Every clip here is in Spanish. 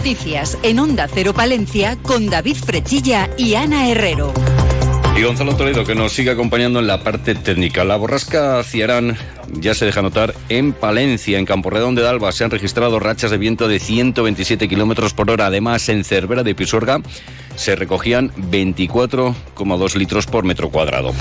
Noticias en Onda Cero Palencia con David Frechilla y Ana Herrero. Y Gonzalo Toledo que nos sigue acompañando en la parte técnica. La borrasca Ciarán ya se deja notar en Palencia, en Camporredón de Dalba. Se han registrado rachas de viento de 127 kilómetros por hora. Además, en Cervera de Pisuerga se recogían 24,2 litros por metro cuadrado.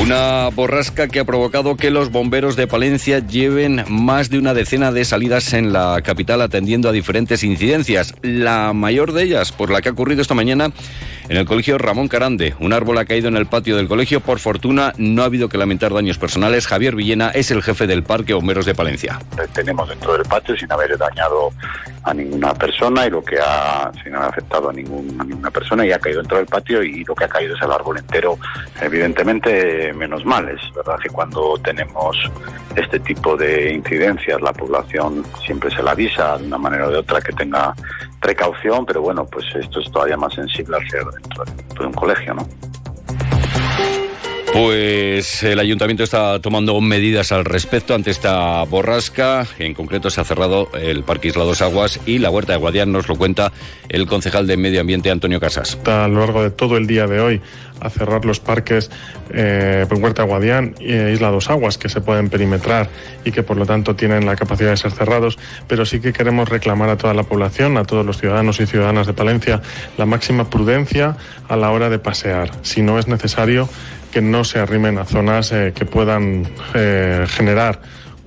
Una borrasca que ha provocado que los bomberos de Palencia lleven más de una decena de salidas en la capital atendiendo a diferentes incidencias. La mayor de ellas, por la que ha ocurrido esta mañana en el colegio Ramón Carande. Un árbol ha caído en el patio del colegio. Por fortuna, no ha habido que lamentar daños personales. Javier Villena es el jefe del Parque Bomberos de Palencia. Tenemos dentro del patio sin haber dañado a ninguna persona y lo que ha, sin haber afectado a, ninguna persona y ha caído dentro del patio y lo que ha caído es el árbol entero. Evidentemente, menos mal. Es verdad que cuando tenemos este tipo de incidencias, la población siempre se la avisa de una manera o de otra que tenga precaución, pero bueno, pues esto es todavía más sensible ser dentro de un colegio, ¿no? Pues el ayuntamiento está tomando medidas al respecto ante esta borrasca. En concreto se ha cerrado el Parque Isla Dos Aguas y la Huerta de Guadián, nos lo cuenta el concejal de Medio Ambiente Antonio Casas. A lo largo de todo el día de hoy a cerrar los parques eh, Huerta Guadián e Isla Dos Aguas que se pueden perimetrar y que por lo tanto tienen la capacidad de ser cerrados, pero sí que queremos reclamar a toda la población, a todos los ciudadanos y ciudadanas de Palencia, la máxima prudencia a la hora de pasear. Si no es necesario, que no se arrimen a zonas eh, que puedan eh, generar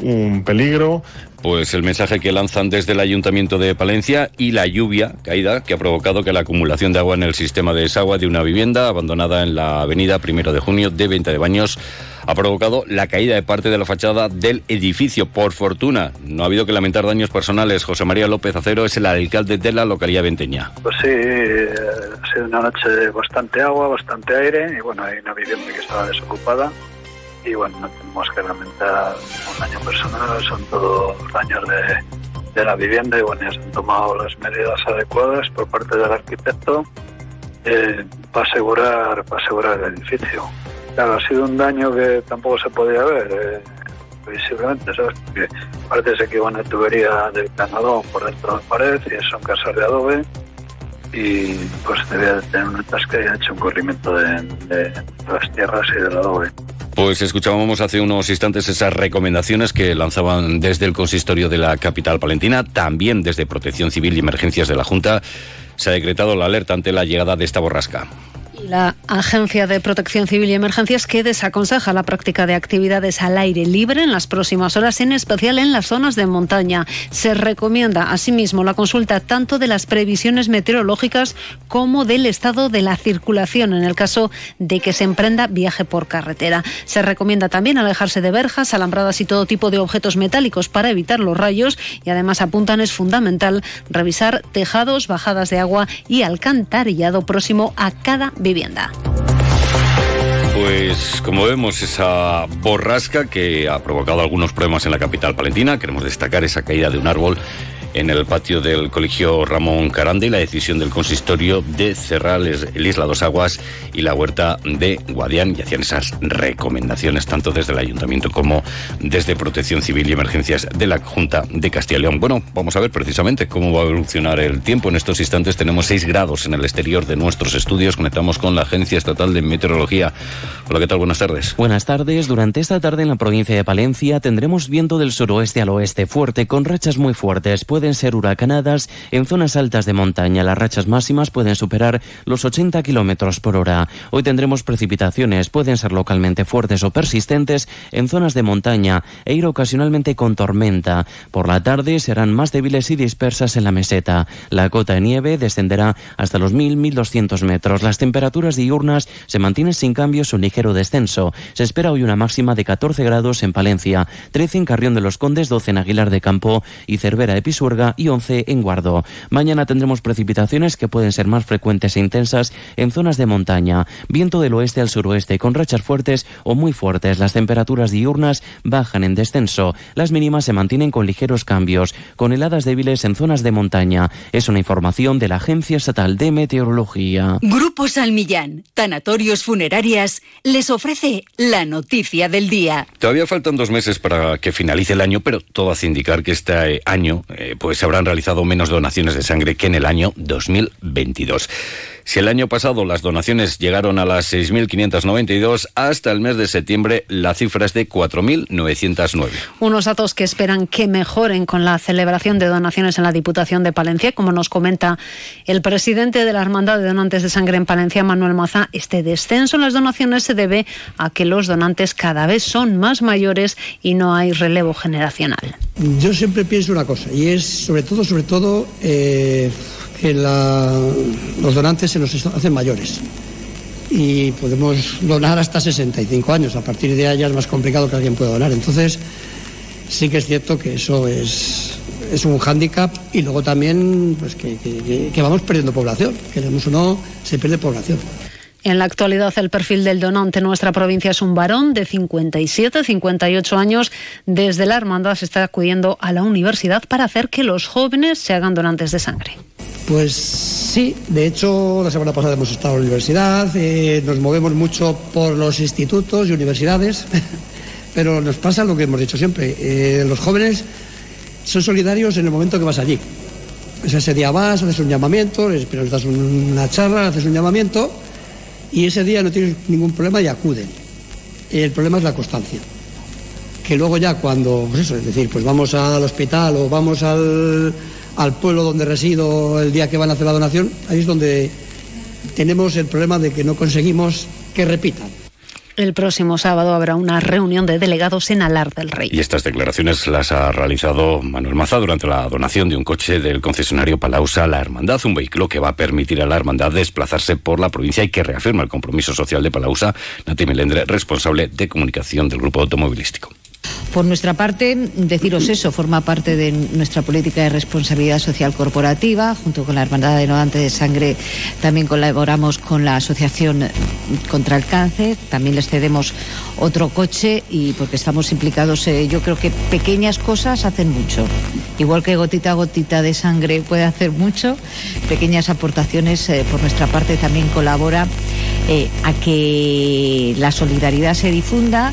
un peligro. Pues el mensaje que lanzan desde el Ayuntamiento de Palencia y la lluvia caída que ha provocado que la acumulación de agua en el sistema de desagüe de una vivienda abandonada en la avenida Primero de Junio de Venta de Baños ha provocado la caída de parte de la fachada del edificio. Por fortuna, no ha habido que lamentar daños personales. José María López Acero es el alcalde de la localidad venteña. Pues sí, ha sido una noche de bastante agua, bastante aire y bueno, hay una vivienda que estaba desocupada y bueno, no tenemos que lamentar un daño personal, son todos daños de, de la vivienda y bueno, ya se han tomado las medidas adecuadas por parte del arquitecto eh, para asegurar para asegurar el edificio. Claro, ha sido un daño que tampoco se podía ver eh, visiblemente, ¿sabes? Porque parece que iba una tubería del canadón por dentro de la pared y son casas de adobe y pues debía de tener una tasca y ha hecho un corrimiento de, de las tierras y del adobe. Pues escuchábamos hace unos instantes esas recomendaciones que lanzaban desde el consistorio de la capital palentina, también desde Protección Civil y Emergencias de la Junta. Se ha decretado la alerta ante la llegada de esta borrasca la Agencia de Protección Civil y Emergencias que desaconseja la práctica de actividades al aire libre en las próximas horas, en especial en las zonas de montaña. Se recomienda asimismo la consulta tanto de las previsiones meteorológicas como del estado de la circulación en el caso de que se emprenda viaje por carretera. Se recomienda también alejarse de verjas, alambradas y todo tipo de objetos metálicos para evitar los rayos y además apuntan es fundamental revisar tejados, bajadas de agua y alcantarillado próximo a cada vivienda Pues como vemos esa borrasca que ha provocado algunos problemas en la capital palentina, queremos destacar esa caída de un árbol en el patio del colegio Ramón Carande y la decisión del consistorio de cerrar el Isla Dos Aguas y la huerta de Guadián y hacían esas recomendaciones tanto desde el ayuntamiento como desde Protección Civil y Emergencias de la Junta de Castilla y León. Bueno, vamos a ver precisamente cómo va a evolucionar el tiempo. En estos instantes tenemos 6 grados en el exterior de nuestros estudios. Conectamos con la Agencia Estatal de Meteorología. Hola, ¿qué tal? Buenas tardes. Buenas tardes. Durante esta tarde en la provincia de Palencia tendremos viento del suroeste al oeste fuerte con rachas muy fuertes pueden ser huracanadas en zonas altas de montaña. Las rachas máximas pueden superar los 80 kilómetros por hora. Hoy tendremos precipitaciones, pueden ser localmente fuertes o persistentes en zonas de montaña e ir ocasionalmente con tormenta. Por la tarde serán más débiles y dispersas en la meseta. La cota de nieve descenderá hasta los 1000-1200 metros. Las temperaturas diurnas se mantienen sin cambios o ligero descenso. Se espera hoy una máxima de 14 grados en Palencia, 13 en Carrión de los Condes, 12 en Aguilar de Campo y Cervera de Pisuerga y 11 en Guardo. Mañana tendremos precipitaciones que pueden ser más frecuentes e intensas en zonas de montaña. Viento del oeste al suroeste con rachas fuertes o muy fuertes. Las temperaturas diurnas bajan en descenso. Las mínimas se mantienen con ligeros cambios, con heladas débiles en zonas de montaña. Es una información de la Agencia Estatal de Meteorología. Grupo Salmillán, Tanatorios Funerarias, les ofrece la noticia del día. Todavía faltan dos meses para que finalice el año, pero todo hace indicar que este año, eh, pues se habrán realizado menos donaciones de sangre que en el año 2022. Si el año pasado las donaciones llegaron a las 6.592, hasta el mes de septiembre la cifra es de 4.909. Unos datos que esperan que mejoren con la celebración de donaciones en la Diputación de Palencia, como nos comenta el presidente de la Hermandad de Donantes de Sangre en Palencia, Manuel Maza. Este descenso en las donaciones se debe a que los donantes cada vez son más mayores y no hay relevo generacional. Yo siempre pienso una cosa, y es sobre todo, sobre todo, eh, que los donantes se nos hacen mayores y podemos donar hasta 65 años. A partir de ya es más complicado que alguien pueda donar. Entonces, sí que es cierto que eso es, es un hándicap y luego también pues, que, que vamos perdiendo población. Queremos o no, se pierde población. En la actualidad, el perfil del donante en nuestra provincia es un varón de 57, 58 años. Desde la hermandad se está acudiendo a la universidad para hacer que los jóvenes se hagan donantes de sangre. Pues sí, de hecho la semana pasada hemos estado en la universidad, eh, nos movemos mucho por los institutos y universidades, pero nos pasa lo que hemos dicho siempre, eh, los jóvenes son solidarios en el momento que vas allí. ese día vas, haces un llamamiento, les, das una charla, haces un llamamiento y ese día no tienes ningún problema y acuden. El problema es la constancia. Que luego ya cuando, pues eso, es decir, pues vamos al hospital o vamos al, al pueblo donde resido el día que van a hacer la donación, ahí es donde tenemos el problema de que no conseguimos que repitan. El próximo sábado habrá una reunión de delegados en Alar del Rey. Y estas declaraciones las ha realizado Manuel Maza durante la donación de un coche del concesionario Palausa a la Hermandad, un vehículo que va a permitir a la Hermandad desplazarse por la provincia y que reafirma el compromiso social de Palausa. Nati Melendre, responsable de comunicación del grupo automovilístico. Por nuestra parte, deciros eso, forma parte de nuestra política de responsabilidad social corporativa, junto con la Hermandad de Donantes de Sangre, también colaboramos con la Asociación contra el Cáncer, también les cedemos otro coche y porque estamos implicados, eh, yo creo que pequeñas cosas hacen mucho. Igual que gotita a gotita de sangre puede hacer mucho, pequeñas aportaciones eh, por nuestra parte también colabora eh, a que la solidaridad se difunda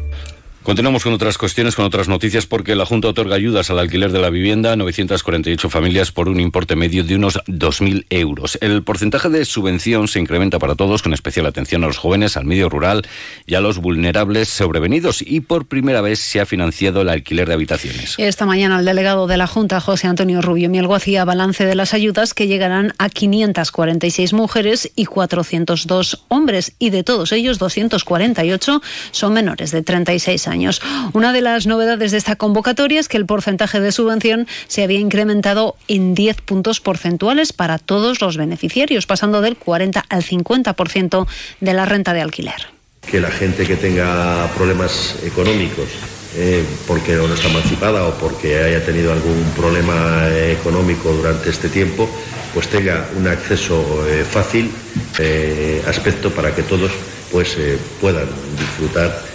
Continuamos con otras cuestiones, con otras noticias, porque la Junta otorga ayudas al alquiler de la vivienda a 948 familias por un importe medio de unos 2.000 euros. El porcentaje de subvención se incrementa para todos, con especial atención a los jóvenes, al medio rural y a los vulnerables sobrevenidos. Y por primera vez se ha financiado el alquiler de habitaciones. Esta mañana el delegado de la Junta, José Antonio Rubio Mielgo, hacía balance de las ayudas que llegarán a 546 mujeres y 402 hombres. Y de todos ellos, 248 son menores de 36 años años. Una de las novedades de esta convocatoria es que el porcentaje de subvención se había incrementado en 10 puntos porcentuales para todos los beneficiarios, pasando del 40 al 50% de la renta de alquiler. Que la gente que tenga problemas económicos eh, porque no está emancipada o porque haya tenido algún problema económico durante este tiempo, pues tenga un acceso eh, fácil, eh, aspecto para que todos pues puedan disfrutar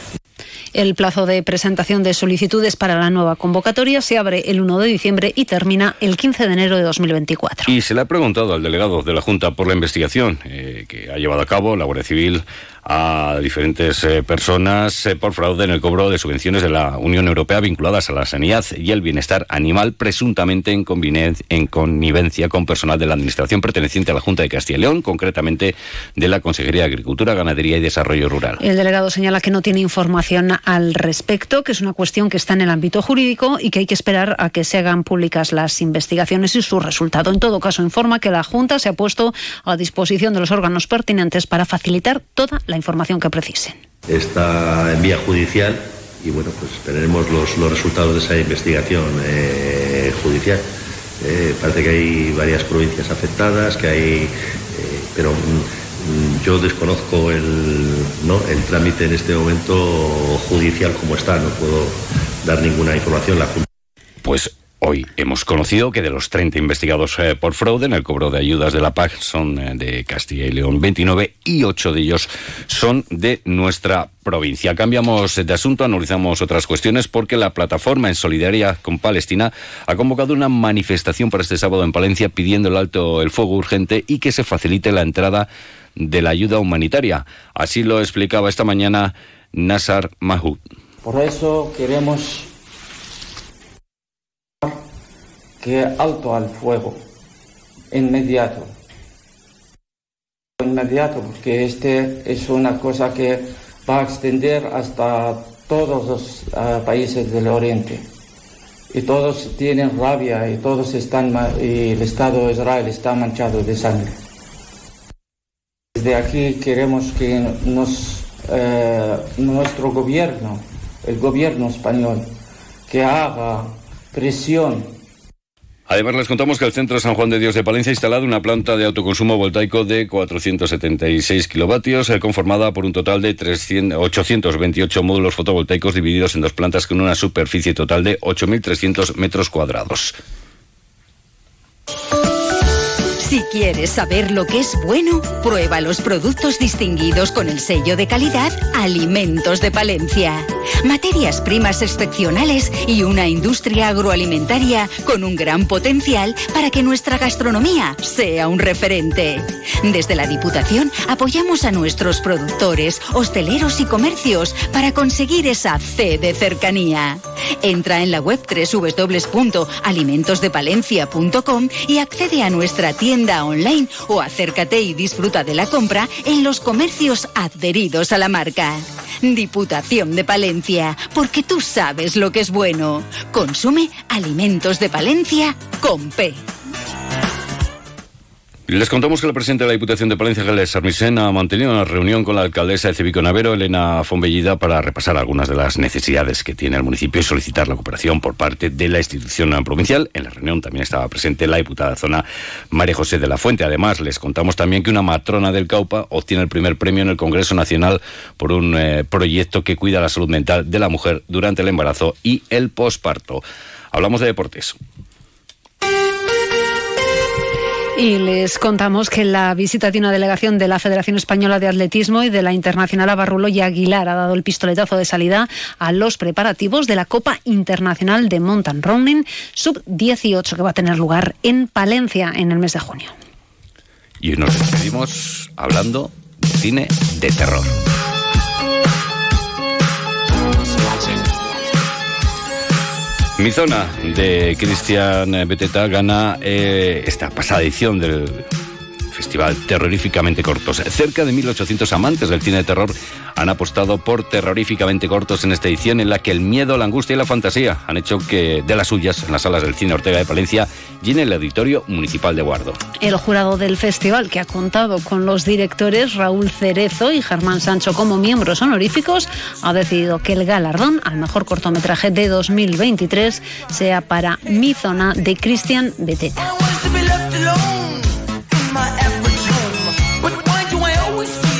el plazo de presentación de solicitudes para la nueva convocatoria se abre el 1 de diciembre y termina el 15 de enero de 2024. Y se le ha preguntado al delegado de la Junta por la investigación eh, que ha llevado a cabo la Guardia Civil a diferentes eh, personas eh, por fraude en el cobro de subvenciones de la Unión Europea vinculadas a la sanidad y el bienestar animal, presuntamente en, en connivencia con personal de la Administración perteneciente a la Junta de Castilla y León, concretamente de la Consejería de Agricultura, Ganadería y Desarrollo Rural. El delegado señala que no tiene información al respecto, que es una cuestión que está en el ámbito jurídico y que hay que esperar a que se hagan públicas las investigaciones y su resultado. En todo caso, informa que la Junta se ha puesto a disposición de los órganos pertinentes para facilitar toda la información que precisen. Está en vía judicial y bueno, pues los, los resultados de esa investigación eh, judicial. Eh, parece que hay varias provincias afectadas, que hay, eh, pero mm, yo desconozco el, ¿no? el trámite en este momento judicial como está, no puedo dar ninguna información. La Pues Hoy hemos conocido que de los 30 investigados eh, por fraude en el cobro de ayudas de la PAC son eh, de Castilla y León 29 y 8 de ellos son de nuestra provincia. Cambiamos de asunto, analizamos otras cuestiones porque la plataforma en solidaria con Palestina ha convocado una manifestación para este sábado en Palencia pidiendo el alto el fuego urgente y que se facilite la entrada de la ayuda humanitaria. Así lo explicaba esta mañana Nassar Mahmoud. Por eso queremos que alto al fuego, inmediato. Inmediato, porque este es una cosa que va a extender hasta todos los uh, países del Oriente. Y todos tienen rabia y todos están, y el Estado de Israel está manchado de sangre. Desde aquí queremos que eh, nuestro gobierno, el gobierno español, que haga presión Además, les contamos que el Centro San Juan de Dios de Palencia ha instalado una planta de autoconsumo voltaico de 476 kilovatios, eh, conformada por un total de 300, 828 módulos fotovoltaicos divididos en dos plantas con una superficie total de 8.300 metros cuadrados. Si quieres saber lo que es bueno, prueba los productos distinguidos con el sello de calidad Alimentos de Palencia. Materias primas excepcionales y una industria agroalimentaria con un gran potencial para que nuestra gastronomía sea un referente. Desde la Diputación apoyamos a nuestros productores, hosteleros y comercios para conseguir esa C de cercanía. Entra en la web www.alimentosdepalencia.com y accede a nuestra tienda online o acércate y disfruta de la compra en los comercios adheridos a la marca. Diputación de Palencia, porque tú sabes lo que es bueno. Consume alimentos de Palencia con P. Les contamos que el presidente de la Diputación de Palencia, Gales Sarmisen, ha mantenido una reunión con la alcaldesa de Civico Navero, Elena Fonbellida, para repasar algunas de las necesidades que tiene el municipio y solicitar la cooperación por parte de la institución provincial. En la reunión también estaba presente la diputada de zona María José de la Fuente. Además, les contamos también que una matrona del Caupa obtiene el primer premio en el Congreso Nacional por un eh, proyecto que cuida la salud mental de la mujer durante el embarazo y el posparto. Hablamos de deportes. Y les contamos que la visita de una delegación de la Federación Española de Atletismo y de la Internacional Abarrulo y Aguilar ha dado el pistoletazo de salida a los preparativos de la Copa Internacional de Mountain Running Sub-18 que va a tener lugar en Palencia en el mes de junio. Y nos despedimos hablando de cine de terror. Mi zona de Cristian Beteta gana eh, esta pasada edición del festival terroríficamente cortos. Cerca de 1.800 amantes del cine de terror han apostado por terroríficamente cortos en esta edición en la que el miedo, la angustia y la fantasía han hecho que de las suyas en las salas del cine Ortega de Palencia llene el auditorio municipal de Guardo. El jurado del festival, que ha contado con los directores Raúl Cerezo y Germán Sancho como miembros honoríficos, ha decidido que el galardón al mejor cortometraje de 2023 sea para Mi Zona de Cristian Beteta.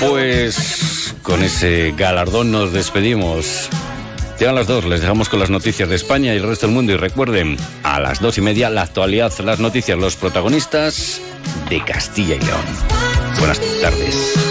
Pues con ese galardón nos despedimos. Llegan las dos, les dejamos con las noticias de España y el resto del mundo. Y recuerden, a las dos y media, la actualidad, las noticias, los protagonistas de Castilla y León. Buenas tardes.